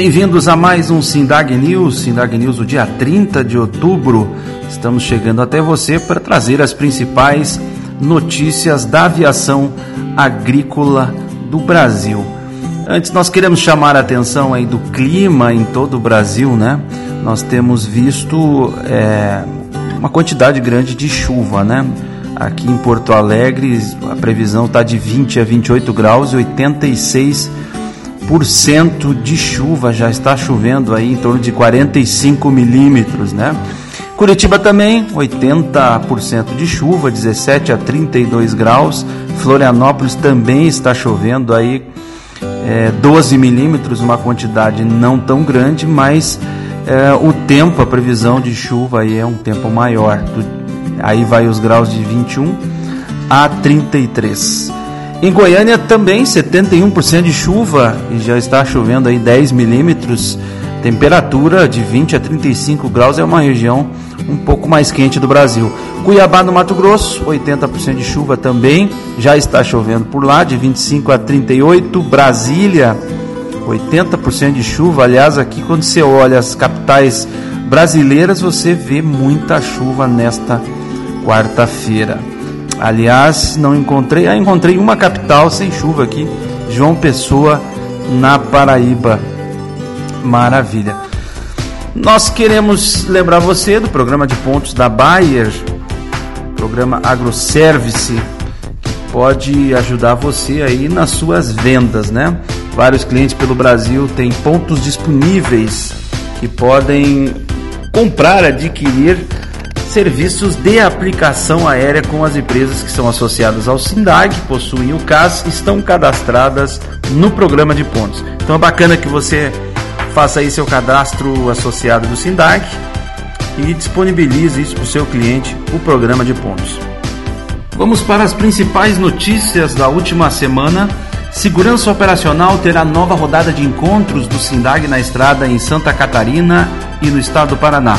Bem-vindos a mais um Sindag News, Sindag News do dia 30 de outubro. Estamos chegando até você para trazer as principais notícias da aviação agrícola do Brasil. Antes, nós queremos chamar a atenção aí do clima em todo o Brasil, né? Nós temos visto é, uma quantidade grande de chuva, né? Aqui em Porto Alegre, a previsão está de 20 a 28 graus e 86 de chuva, já está chovendo aí em torno de 45 milímetros, né? Curitiba também, 80% de chuva, 17 a 32 graus. Florianópolis também está chovendo aí é, 12 milímetros, uma quantidade não tão grande, mas é, o tempo, a previsão de chuva aí é um tempo maior. Aí vai os graus de 21 a 33. Em Goiânia também 71% de chuva e já está chovendo aí 10 milímetros. Temperatura de 20 a 35 graus é uma região um pouco mais quente do Brasil. Cuiabá no Mato Grosso, 80% de chuva também, já está chovendo por lá, de 25 a 38. Brasília, 80% de chuva. Aliás, aqui quando você olha as capitais brasileiras, você vê muita chuva nesta quarta-feira. Aliás, não encontrei, ah, encontrei uma capital sem chuva aqui, João Pessoa, na Paraíba. Maravilha. Nós queremos lembrar você do programa de pontos da Bayer, programa AgroService, que pode ajudar você aí nas suas vendas, né? Vários clientes pelo Brasil têm pontos disponíveis que podem comprar, adquirir serviços de aplicação aérea com as empresas que são associadas ao SINDAG, possuem o CAS, estão cadastradas no programa de pontos. Então é bacana que você faça aí seu cadastro associado do SINDAG e disponibilize isso para o seu cliente, o programa de pontos. Vamos para as principais notícias da última semana. Segurança Operacional terá nova rodada de encontros do SINDAG na estrada em Santa Catarina e no estado do Paraná.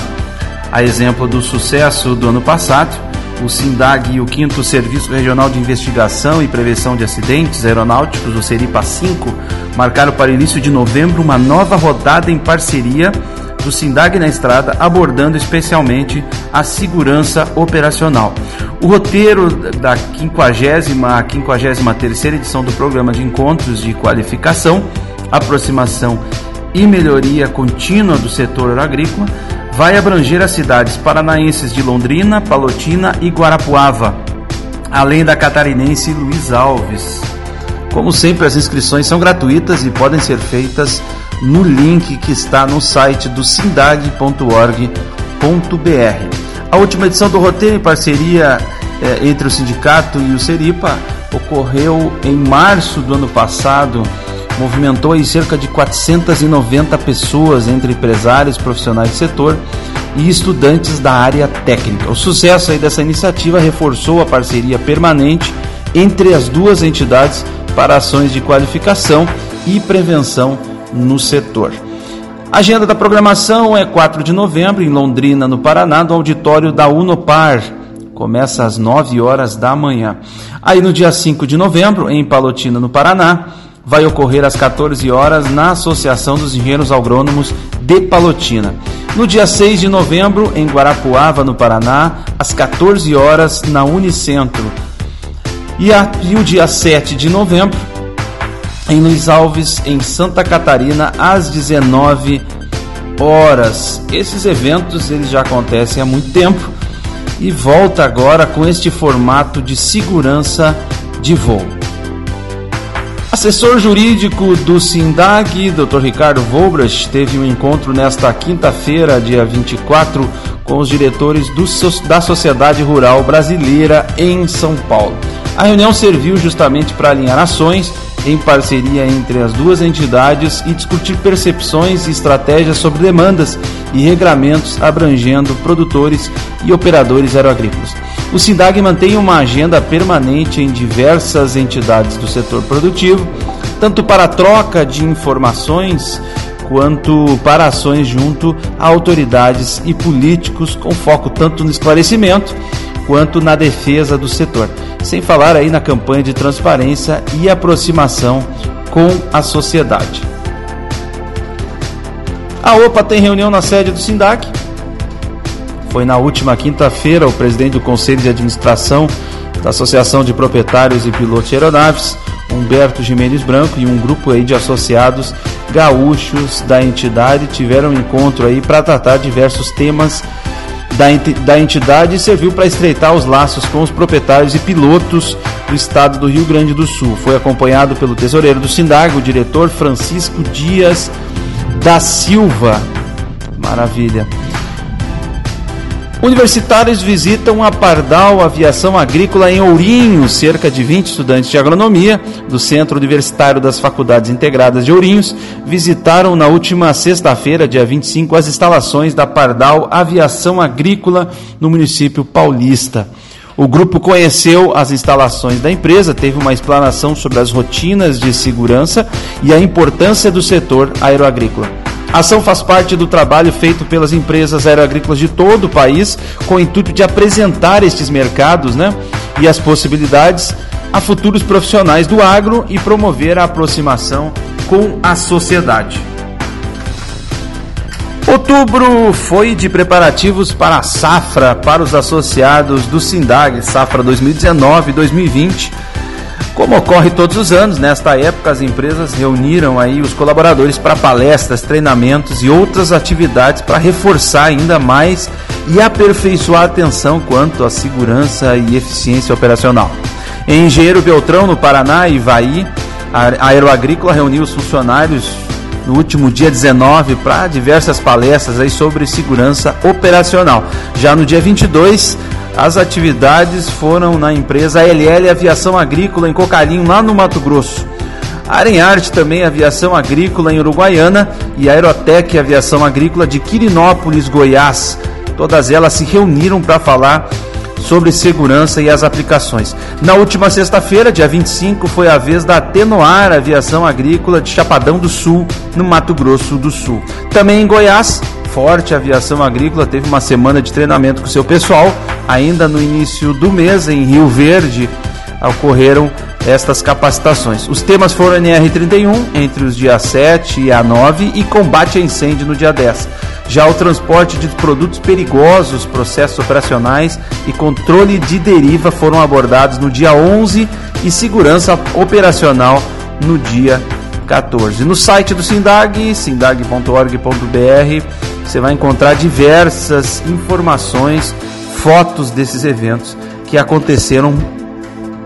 A exemplo do sucesso do ano passado, o SINDAG e o 5 Serviço Regional de Investigação e Prevenção de Acidentes Aeronáuticos, o SERIPA 5, marcaram para o início de novembro uma nova rodada em parceria do SINDAG na estrada, abordando especialmente a segurança operacional. O roteiro da 50 a 53 edição do programa de encontros de qualificação, aproximação e melhoria contínua do setor agrícola vai abranger as cidades paranaenses de Londrina, Palotina e Guarapuava, além da catarinense Luiz Alves. Como sempre, as inscrições são gratuitas e podem ser feitas no link que está no site do sindag.org.br. A última edição do roteiro, em parceria eh, entre o sindicato e o Seripa, ocorreu em março do ano passado movimentou aí cerca de 490 pessoas entre empresários, profissionais do setor e estudantes da área técnica. O sucesso aí dessa iniciativa reforçou a parceria permanente entre as duas entidades para ações de qualificação e prevenção no setor. A agenda da programação é 4 de novembro em Londrina, no Paraná, no auditório da Unopar. Começa às 9 horas da manhã. Aí no dia 5 de novembro, em Palotina, no Paraná, vai ocorrer às 14 horas na Associação dos Engenheiros Agrônomos de Palotina. No dia 6 de novembro, em Guarapuava, no Paraná, às 14 horas na Unicentro. E, a, e o dia 7 de novembro, em Luiz Alves, em Santa Catarina, às 19 horas. Esses eventos eles já acontecem há muito tempo e volta agora com este formato de segurança de voo. Assessor jurídico do SINDAG, Dr. Ricardo Volbras, teve um encontro nesta quinta-feira, dia 24, com os diretores do, da Sociedade Rural Brasileira em São Paulo. A reunião serviu justamente para alinhar ações em parceria entre as duas entidades e discutir percepções e estratégias sobre demandas e regramentos abrangendo produtores e operadores aeroagrícolas. O SINDAG mantém uma agenda permanente em diversas entidades do setor produtivo, tanto para a troca de informações quanto para ações junto a autoridades e políticos com foco tanto no esclarecimento quanto na defesa do setor. Sem falar aí na campanha de transparência e aproximação com a sociedade. A OPA tem reunião na sede do SINDAC. Foi na última quinta-feira o presidente do Conselho de Administração da Associação de Proprietários e Pilotos de Aeronaves, Humberto Jimenez Branco e um grupo aí de associados gaúchos da entidade tiveram um encontro aí para tratar diversos temas da entidade e serviu para estreitar os laços com os proprietários e pilotos do estado do Rio Grande do Sul. Foi acompanhado pelo tesoureiro do Sindag, o diretor Francisco Dias da Silva. Maravilha. Universitários visitam a Pardal Aviação Agrícola em Ourinhos. Cerca de 20 estudantes de agronomia do Centro Universitário das Faculdades Integradas de Ourinhos visitaram na última sexta-feira, dia 25, as instalações da Pardal Aviação Agrícola no município paulista. O grupo conheceu as instalações da empresa, teve uma explanação sobre as rotinas de segurança e a importância do setor aeroagrícola. A ação faz parte do trabalho feito pelas empresas aeroagrícolas de todo o país, com o intuito de apresentar estes mercados né, e as possibilidades a futuros profissionais do agro e promover a aproximação com a sociedade. Outubro foi de preparativos para a safra para os associados do Sindag, safra 2019-2020 como ocorre todos os anos, nesta época as empresas reuniram aí os colaboradores para palestras, treinamentos e outras atividades para reforçar ainda mais e aperfeiçoar a atenção quanto à segurança e eficiência operacional. Em Engenheiro Beltrão, no Paraná, Ivaí, a Aeroagrícola reuniu os funcionários no último dia 19 para diversas palestras aí sobre segurança operacional. Já no dia 22, as atividades foram na empresa LL Aviação Agrícola em Cocalinho, lá no Mato Grosso. Arenarte também Aviação Agrícola em Uruguaiana e Aerotec Aviação Agrícola de Quirinópolis, Goiás. Todas elas se reuniram para falar sobre segurança e as aplicações. Na última sexta-feira, dia 25, foi a vez da Tenoar Aviação Agrícola de Chapadão do Sul, no Mato Grosso do Sul. Também em Goiás, Forte Aviação Agrícola teve uma semana de treinamento com seu pessoal. Ainda no início do mês, em Rio Verde, ocorreram estas capacitações. Os temas foram NR31 entre os dias 7 e a 9 e combate a incêndio no dia 10. Já o transporte de produtos perigosos, processos operacionais e controle de deriva foram abordados no dia 11 e segurança operacional no dia 14. No site do Sindag, sindag.org.br, você vai encontrar diversas informações, fotos desses eventos que aconteceram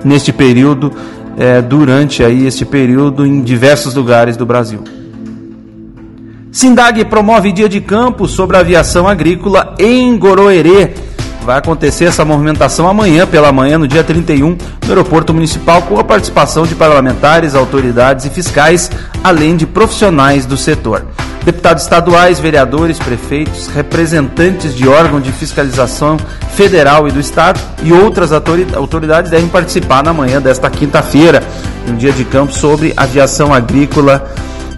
neste período, é, durante aí este período em diversos lugares do Brasil. Sindag promove dia de campo sobre aviação agrícola em Goroerê. Vai acontecer essa movimentação amanhã pela manhã, no dia 31, no aeroporto municipal, com a participação de parlamentares, autoridades e fiscais, além de profissionais do setor. Deputados estaduais, vereadores, prefeitos, representantes de órgão de fiscalização federal e do estado e outras autoridades devem participar na manhã desta quinta-feira, um dia de campo sobre aviação agrícola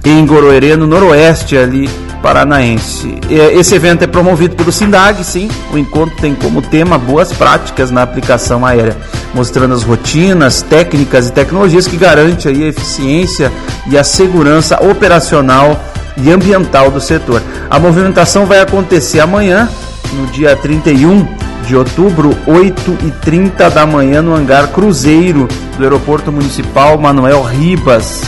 em Goroerê, no noroeste ali paranaense. Esse evento é promovido pelo SINDAG, sim. O encontro tem como tema boas práticas na aplicação aérea, mostrando as rotinas, técnicas e tecnologias que garantem a eficiência e a segurança operacional e ambiental do setor. A movimentação vai acontecer amanhã, no dia 31 de outubro, 8h30 da manhã, no hangar Cruzeiro do Aeroporto Municipal Manuel Ribas.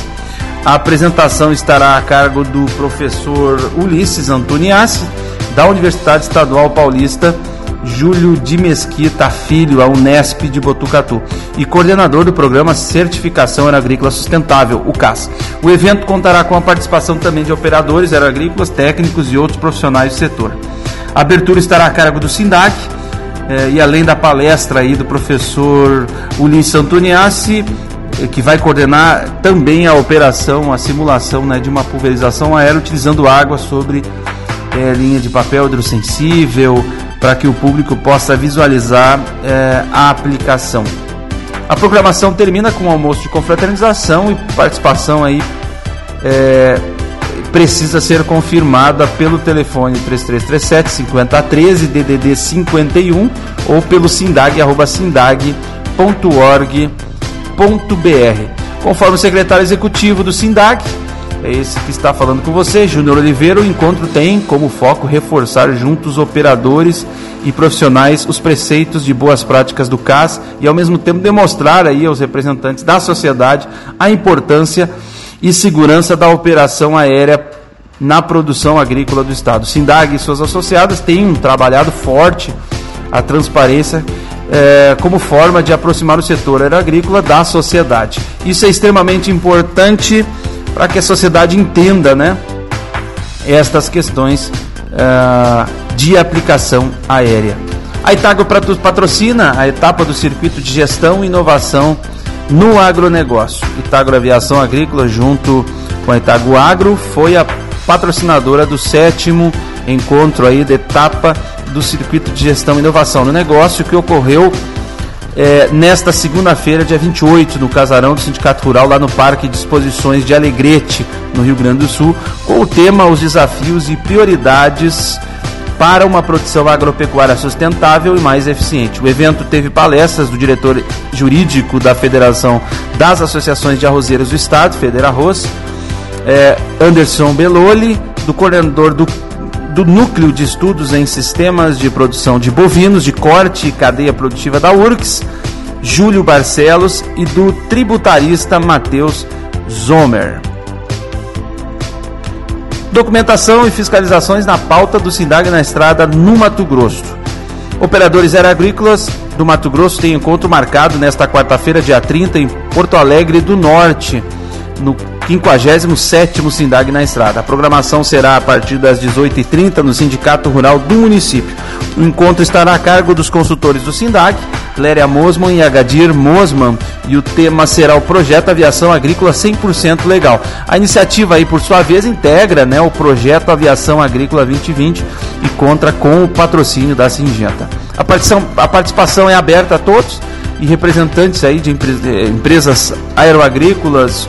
A apresentação estará a cargo do professor Ulisses Antoniassi, da Universidade Estadual Paulista, Júlio de Mesquita Filho, a Unesp de Botucatu, e coordenador do programa Certificação Aeroagrícola Sustentável, o CAS. O evento contará com a participação também de operadores aeroagrícolas, técnicos e outros profissionais do setor. A abertura estará a cargo do SINDAC, eh, e além da palestra aí do professor Ulisses Antoniassi, que vai coordenar também a operação, a simulação né, de uma pulverização aérea utilizando água sobre é, linha de papel hidrossensível, para que o público possa visualizar é, a aplicação. A programação termina com um almoço de confraternização e participação aí é, precisa ser confirmada pelo telefone 3337 5013 DDD 51 ou pelo sindag@sindag.org.br. Conforme o secretário executivo do SINDAC, é esse que está falando com você, Júnior Oliveira. O encontro tem como foco reforçar juntos operadores e profissionais os preceitos de boas práticas do CAS e ao mesmo tempo demonstrar aí aos representantes da sociedade a importância e segurança da operação aérea na produção agrícola do Estado. Sindag e suas associadas têm trabalhado forte a transparência é, como forma de aproximar o setor agrícola da sociedade. Isso é extremamente importante para que a sociedade entenda né, estas questões é, de aplicação aérea. A Itago patrocina a etapa do circuito de gestão e inovação no agronegócio. Itago Aviação Agrícola, junto com a Itago Agro, foi a patrocinadora do sétimo encontro aí da etapa do Circuito de Gestão e Inovação no Negócio, que ocorreu é, nesta segunda-feira, dia 28, no casarão do Sindicato Rural, lá no Parque de Exposições de Alegrete, no Rio Grande do Sul, com o tema Os Desafios e Prioridades para uma produção agropecuária sustentável e mais eficiente. O evento teve palestras do diretor jurídico da Federação das Associações de Arrozeiros do Estado, Federarroz, é, Anderson Beloli, do coordenador do, do Núcleo de Estudos em Sistemas de Produção de Bovinos, de Corte e Cadeia Produtiva da URCS, Júlio Barcelos, e do tributarista Matheus Zomer. Documentação e fiscalizações na pauta do SINDAG na estrada no Mato Grosso. Operadores aeroagrícolas do Mato Grosso têm encontro marcado nesta quarta-feira, dia 30, em Porto Alegre do Norte, no 57º Sindag na estrada. A programação será a partir das 18h30 no Sindicato Rural do município. O encontro estará a cargo dos consultores do Sindag, Cléria Mosman e Agadir Mosman, e o tema será o projeto Aviação Agrícola 100% Legal. A iniciativa aí, por sua vez, integra né, o projeto Aviação Agrícola 2020 e conta com o patrocínio da Singenta. A participação, a participação é aberta a todos e representantes aí de empresas aeroagrícolas,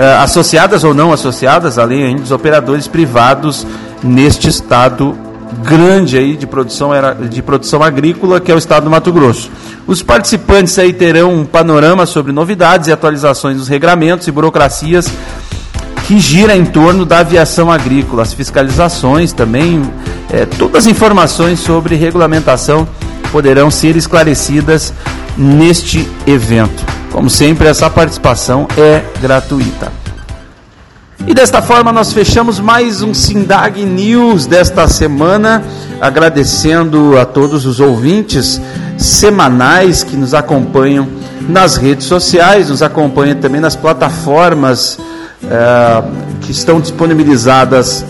eh, associadas ou não associadas, além dos operadores privados neste estado grande aí de produção, de produção agrícola, que é o estado do Mato Grosso. Os participantes aí terão um panorama sobre novidades e atualizações dos regramentos e burocracias que gira em torno da aviação agrícola, as fiscalizações também, é, todas as informações sobre regulamentação poderão ser esclarecidas neste evento. Como sempre, essa participação é gratuita. E desta forma nós fechamos mais um Sindag News desta semana, agradecendo a todos os ouvintes semanais que nos acompanham nas redes sociais, nos acompanham também nas plataformas é, que estão disponibilizadas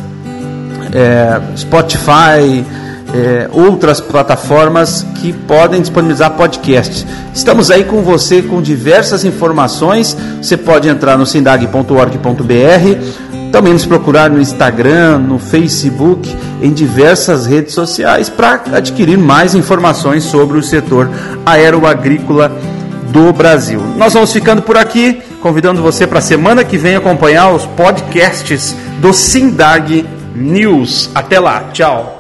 é, Spotify, é, outras plataformas que podem disponibilizar podcasts. Estamos aí com você com diversas informações. Você pode entrar no sindag.org.br, também nos procurar no Instagram, no Facebook, em diversas redes sociais para adquirir mais informações sobre o setor aeroagrícola do Brasil. Nós vamos ficando por aqui, convidando você para a semana que vem acompanhar os podcasts do Sindag News. Até lá, tchau.